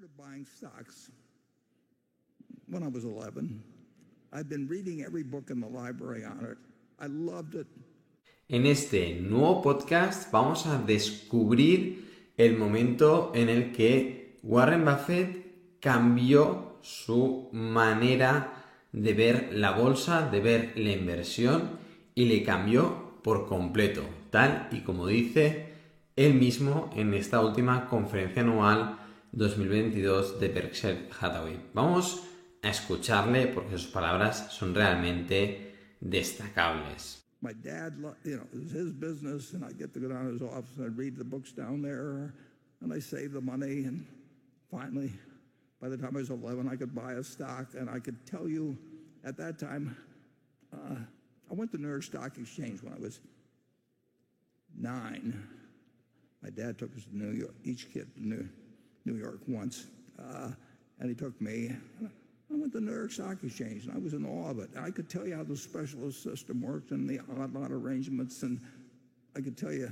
started buying stocks when I was 11. I've been reading every book in the library on it. I loved it. En este nuevo podcast vamos a descubrir el momento en el que Warren Buffett cambió su manera de ver la bolsa, de ver la inversión y le cambió por completo, tal y como dice él mismo en esta última conferencia anual 2022 de Berkshire Hathaway. Vamos a escucharle porque sus palabras son realmente destacables. My dad, you know, it was his business, and I get to go down to his office and I'd read the books down there, and I save the money, and finally, by the time I was 11, I could buy a stock, and I could tell you at that time, uh, I went to New York Stock Exchange when I was nine. My dad took us to New York, each kid to New, New York once, uh, and he took me. I went to the New York Stock Exchange and I was in awe of it. I could tell you how the specialist system worked and the odd lot arrangements, and I could tell you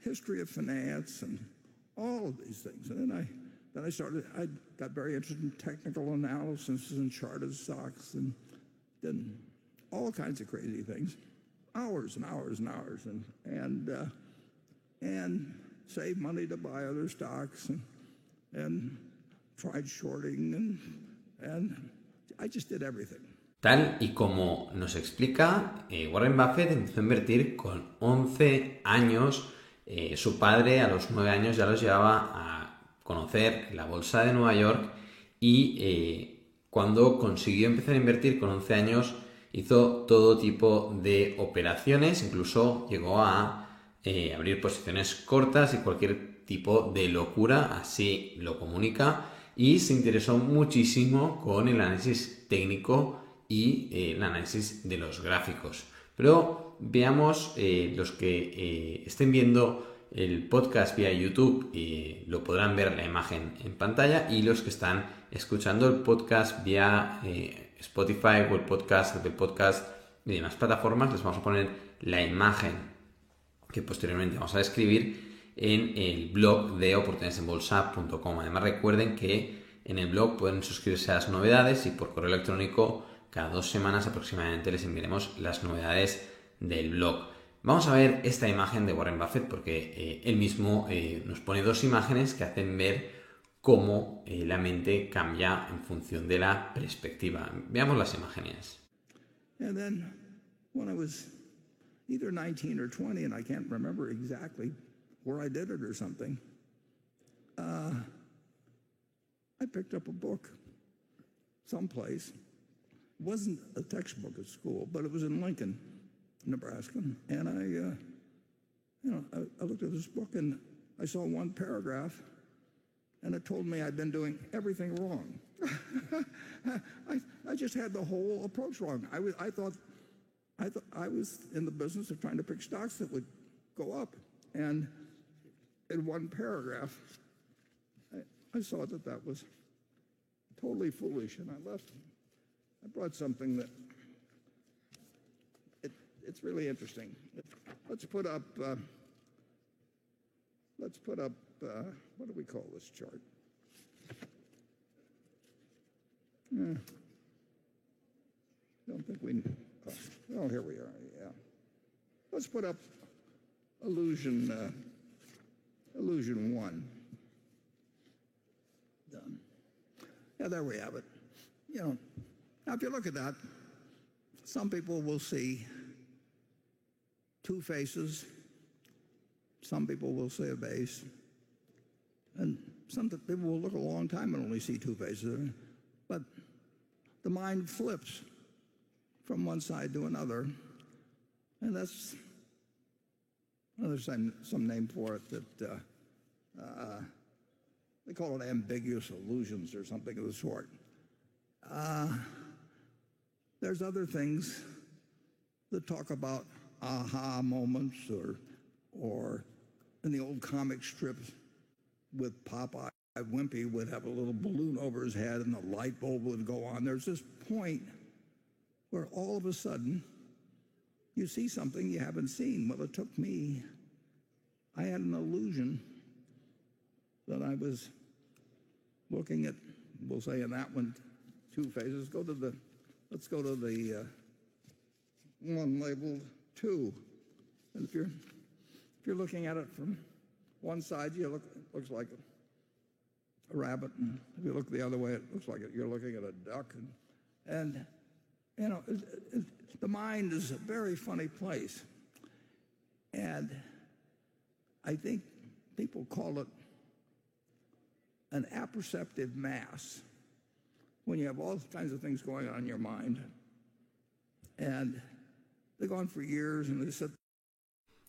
history of finance and all of these things. And then I then I started. I got very interested in technical analysis and charted stocks and did all kinds of crazy things, hours and hours and hours, and and uh, and saved money to buy other stocks and Tal y como nos explica, eh, Warren Buffett empezó a invertir con 11 años. Eh, su padre a los 9 años ya los llevaba a conocer la bolsa de Nueva York y eh, cuando consiguió empezar a invertir con 11 años hizo todo tipo de operaciones, incluso llegó a abrir posiciones cortas y cualquier tipo de locura, así lo comunica y se interesó muchísimo con el análisis técnico y eh, el análisis de los gráficos. Pero veamos eh, los que eh, estén viendo el podcast vía YouTube lo podrán ver la imagen en pantalla y los que están escuchando el podcast vía Spotify o el podcast, el podcast y demás plataformas les vamos a poner la imagen que posteriormente vamos a describir en el blog de oportunidadesenbolsa.com. Además recuerden que en el blog pueden suscribirse a las novedades y por correo electrónico cada dos semanas aproximadamente les enviaremos las novedades del blog. Vamos a ver esta imagen de Warren Buffett porque eh, él mismo eh, nos pone dos imágenes que hacen ver cómo eh, la mente cambia en función de la perspectiva. Veamos las imágenes. And then when I was either 19 or 20 and I can't remember where I did it or something. Uh, I picked up a book someplace. It wasn't a textbook at school, but it was in Lincoln, Nebraska. And I, uh, you know, I, I looked at this book and I saw one paragraph and it told me I'd been doing everything wrong. I, I just had the whole approach wrong. I, was, I thought I, thought I was in the business of trying to pick stocks that would go up. And in one paragraph, I, I saw that that was totally foolish, and I left. I brought something that it, it's really interesting. Let's put up. Uh, let's put up. Uh, what do we call this chart? Uh, don't think we. Oh, oh, here we are. Yeah. Let's put up illusion. Uh, illusion one. Done. Yeah, there we have it. You know, now if you look at that, some people will see two faces. Some people will see a base. And some people will look a long time and only see two faces. But the mind flips from one side to another. And that's well, there's some, some name for it that uh, they call it ambiguous illusions or something of the sort. Uh, there's other things that talk about aha moments or, or in the old comic strips with Popeye, Wimpy would have a little balloon over his head and the light bulb would go on. There's this point where all of a sudden you see something you haven't seen. Well, it took me, I had an illusion that I was looking at, we'll say in that one, two phases. Go to the, let's go to the uh, one labeled two. And if you're, if you're looking at it from one side, you look, it looks like a, rabbit. And if you look the other way, it looks like you're looking at a duck. And, and you know, it, it, the mind is a very funny place. And I think people call it an apperceptive mass when you have all kinds of things going on in your mind. And they go on for years and they sit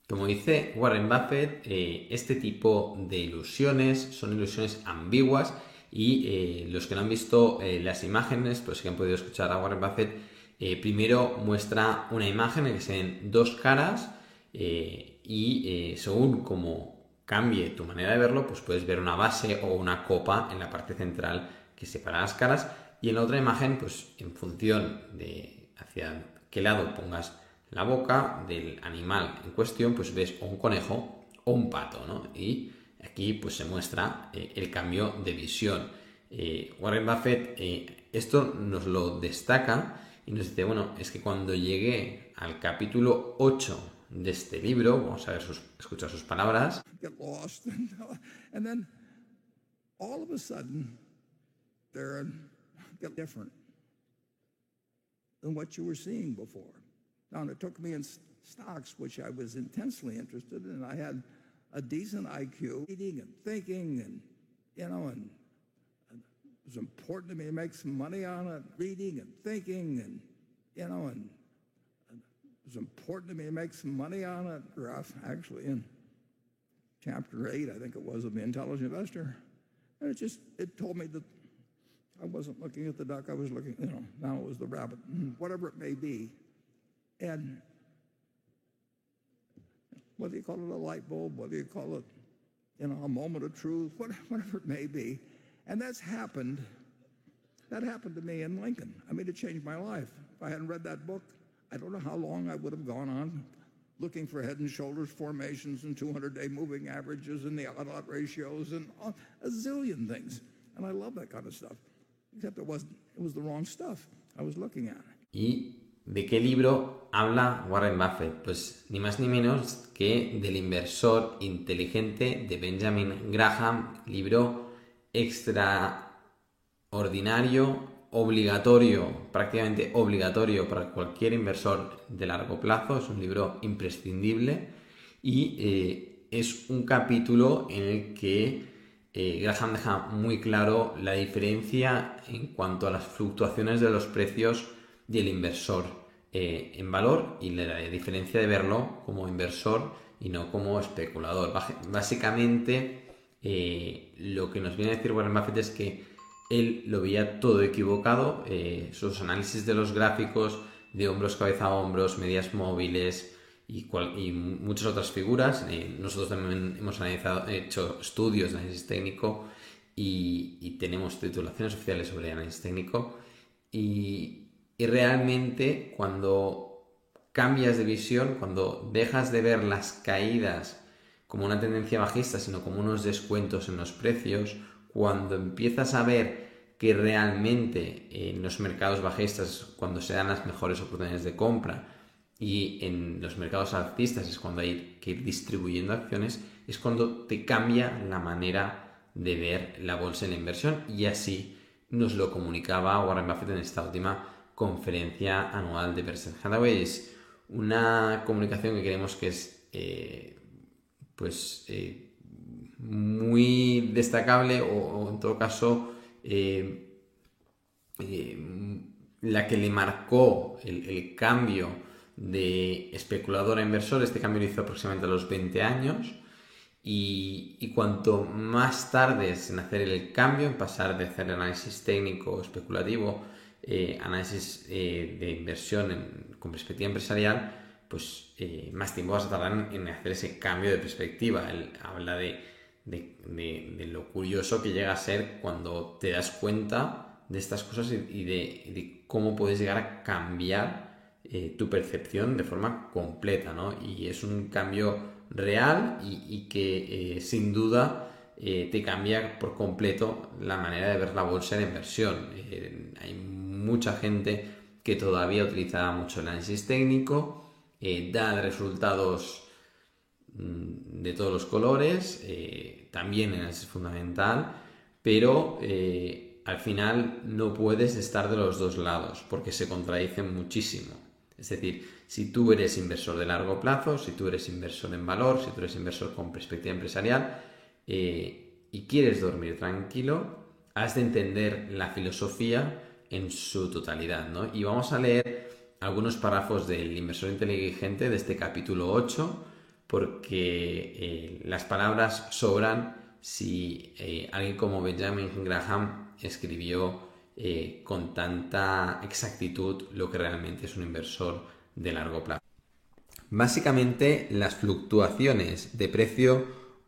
Como dice Warren Buffett, eh, este tipo de ilusiones son ilusiones ambiguas y eh, los que no han visto eh, las imágenes, pues que han podido escuchar a Warren Buffett, eh, primero muestra una imagen en que se ven dos caras eh, y eh, según como cambie tu manera de verlo, pues puedes ver una base o una copa en la parte central que separa las caras y en la otra imagen, pues en función de hacia qué lado pongas la boca del animal en cuestión, pues ves un conejo o un pato, ¿no? Y aquí pues se muestra eh, el cambio de visión. Eh, Warren Buffett eh, esto nos lo destaca y nos dice, bueno, es que cuando llegué al capítulo 8 de este libro, vamos a ver sus, escuchar sus palabras, get lost. And, uh, and then all of a sudden, they're uh, get different than what you were seeing before. Now, and it took me in stocks, which I was intensely interested in. I had a decent IQ, reading and thinking, and you know, and it was important to me to make some money on it, reading and thinking, and you know, and was important to me to make some money on it. Rough, actually, in chapter eight, I think it was, of the Intelligent Investor, and it just it told me that I wasn't looking at the duck; I was looking, you know, now it was the rabbit, whatever it may be, and whether you call it a light bulb, whether you call it, you know, a moment of truth, whatever it may be, and that's happened. That happened to me in Lincoln. I mean, it changed my life. If I hadn't read that book, I don't know how long I would have gone on looking for head and shoulders formations and 200-day moving averages and the odd-lot ratios and a zillion things. And I love that kind of stuff. Except it wasn't. It was the wrong stuff I was looking at. ¿Y de qué libro habla Warren Buffett? Pues ni más ni menos que del inversor inteligente de Benjamin Graham, libro extraordinario, obligatorio, prácticamente obligatorio para cualquier inversor de largo plazo. Es un libro imprescindible y eh, es un capítulo en el que eh, Graham deja muy claro la diferencia en cuanto a las fluctuaciones de los precios del inversor eh, en valor y la diferencia de verlo como inversor y no como especulador. Básicamente, lo que nos viene a decir Warren Buffett es que él lo veía todo equivocado, eh, sus análisis de los gráficos de hombros, cabeza a hombros, medias móviles y, cual- muchas otras figuras. eh, nosotros también hemos analizado, hecho estudios de análisis técnico y, tenemos titulaciones oficiales sobre análisis técnico. Y realmente cuando cambias de visión, cuando dejas de ver las caídas como una tendencia bajista, sino como unos descuentos en los precios, cuando empiezas a ver que realmente en los mercados bajistas, cuando se dan las mejores oportunidades de compra, y en los mercados alcistas es cuando hay que ir distribuyendo acciones, es cuando te cambia la manera de ver la bolsa en la inversión y así nos lo comunicaba Warren Buffett en esta última conferencia anual de Berkshire Hathaway. Es una comunicación que creemos que es eh, pues eh, muy destacable o, en todo caso eh, eh, la que le marcó el, cambio de especulador a inversor, este cambio lo hizo aproximadamente a los 20 años y, cuanto más tardes en hacer el cambio, en pasar de hacer análisis técnico especulativo, eh, análisis de inversión con perspectiva empresarial, pues más tiempo vas a tardar en hacer ese cambio de perspectiva. Él habla de, de- de- lo curioso que llega a ser cuando te das cuenta de estas cosas y, de, cómo puedes llegar a cambiar eh, tu percepción de forma completa, ¿no? Y es un cambio real y, que eh, sin duda te cambia por completo la manera de ver la bolsa de inversión. hay mucha gente que todavía utiliza mucho el análisis técnico, da resultados de todos los colores, también el análisis fundamental, pero al final no puedes estar de los dos lados porque se contradicen muchísimo. Es decir, si tú eres inversor de largo plazo, si tú eres inversor en valor, si tú eres inversor con perspectiva empresarial eh, y quieres dormir tranquilo, has de entender la filosofía en su totalidad. ¿no? Y vamos a leer algunos párrafos del inversor inteligente de este capítulo 8 porque eh, las palabras sobran si eh, alguien como Benjamin Graham escribió eh, con tanta exactitud lo que realmente es un inversor de largo plazo. Básicamente, las fluctuaciones de precio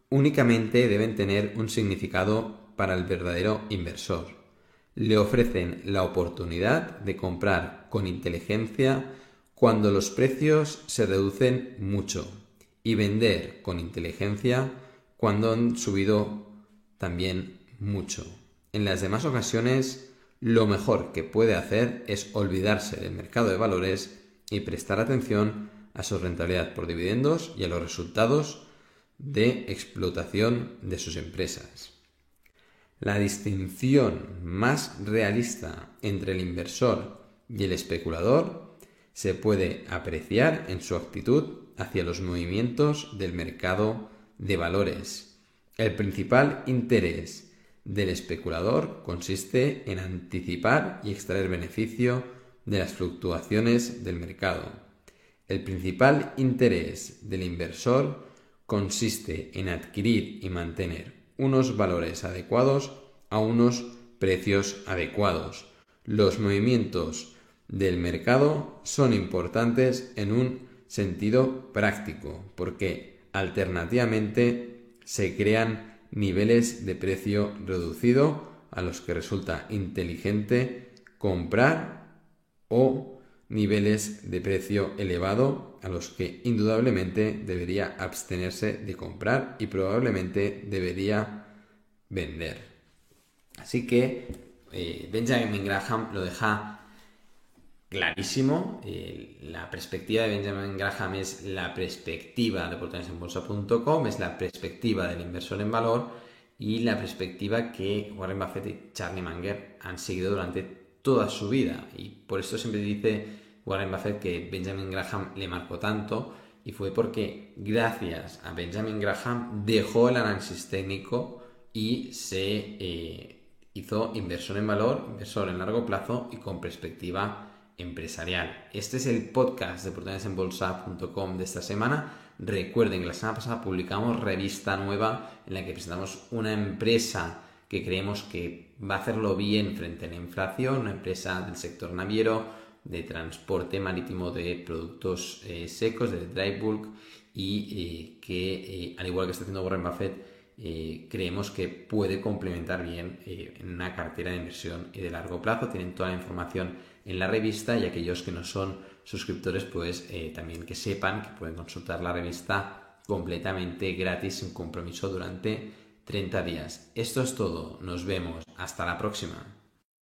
únicamente deben tener un significado para el verdadero inversor. Le ofrecen la oportunidad de comprar con inteligencia cuando los precios se reducen mucho y vender con inteligencia cuando han subido también mucho. En las demás ocasiones, lo mejor que puede hacer es olvidarse del mercado de valores y prestar atención a su rentabilidad por dividendos y a los resultados de explotación de sus empresas. La distinción más realista entre el inversor y el especulador se puede apreciar en su actitud hacia los movimientos del mercado de valores. El principal interés del especulador consiste en anticipar y extraer beneficio de las fluctuaciones del mercado. El principal interés del inversor consiste en adquirir y mantener unos valores adecuados a unos precios adecuados. Los movimientos del mercado son importantes en un sentido práctico porque alternativamente se crean niveles de precio reducido a los que resulta inteligente comprar o niveles de precio elevado a los que indudablemente debería abstenerse de comprar y probablemente debería vender. Así que eh, Benjamin Graham lo deja clarísimo. Eh, la perspectiva de Benjamin Graham es la perspectiva de oportunidadesenbolsa.com, es la perspectiva del inversor en valor y la perspectiva que Warren Buffett y Charlie Munger han seguido durante toda su vida. Y por esto siempre dice Warren Buffett que Benjamin Graham le marcó tanto y fue porque gracias a Benjamin Graham dejó el análisis técnico y se eh, hizo inversor en valor, inversor en largo plazo y con perspectiva empresarial. Este es el podcast de oportunidadesenbolsa.com de esta semana. Recuerden que la semana pasada publicamos revista nueva en la que presentamos una empresa que creemos que va a hacerlo bien frente a la inflación, una empresa del sector naviero, de transporte marítimo de productos eh, secos, de dry bulk y eh, que, eh, al igual que está haciendo Warren Buffett, creemos que puede complementar bien en una cartera de inversión y de largo plazo. Tienen toda la información en la revista y aquellos que no son suscriptores pues eh, también que sepan que pueden consultar la revista completamente gratis sin compromiso durante 30 días. Esto es todo, nos vemos, hasta la próxima.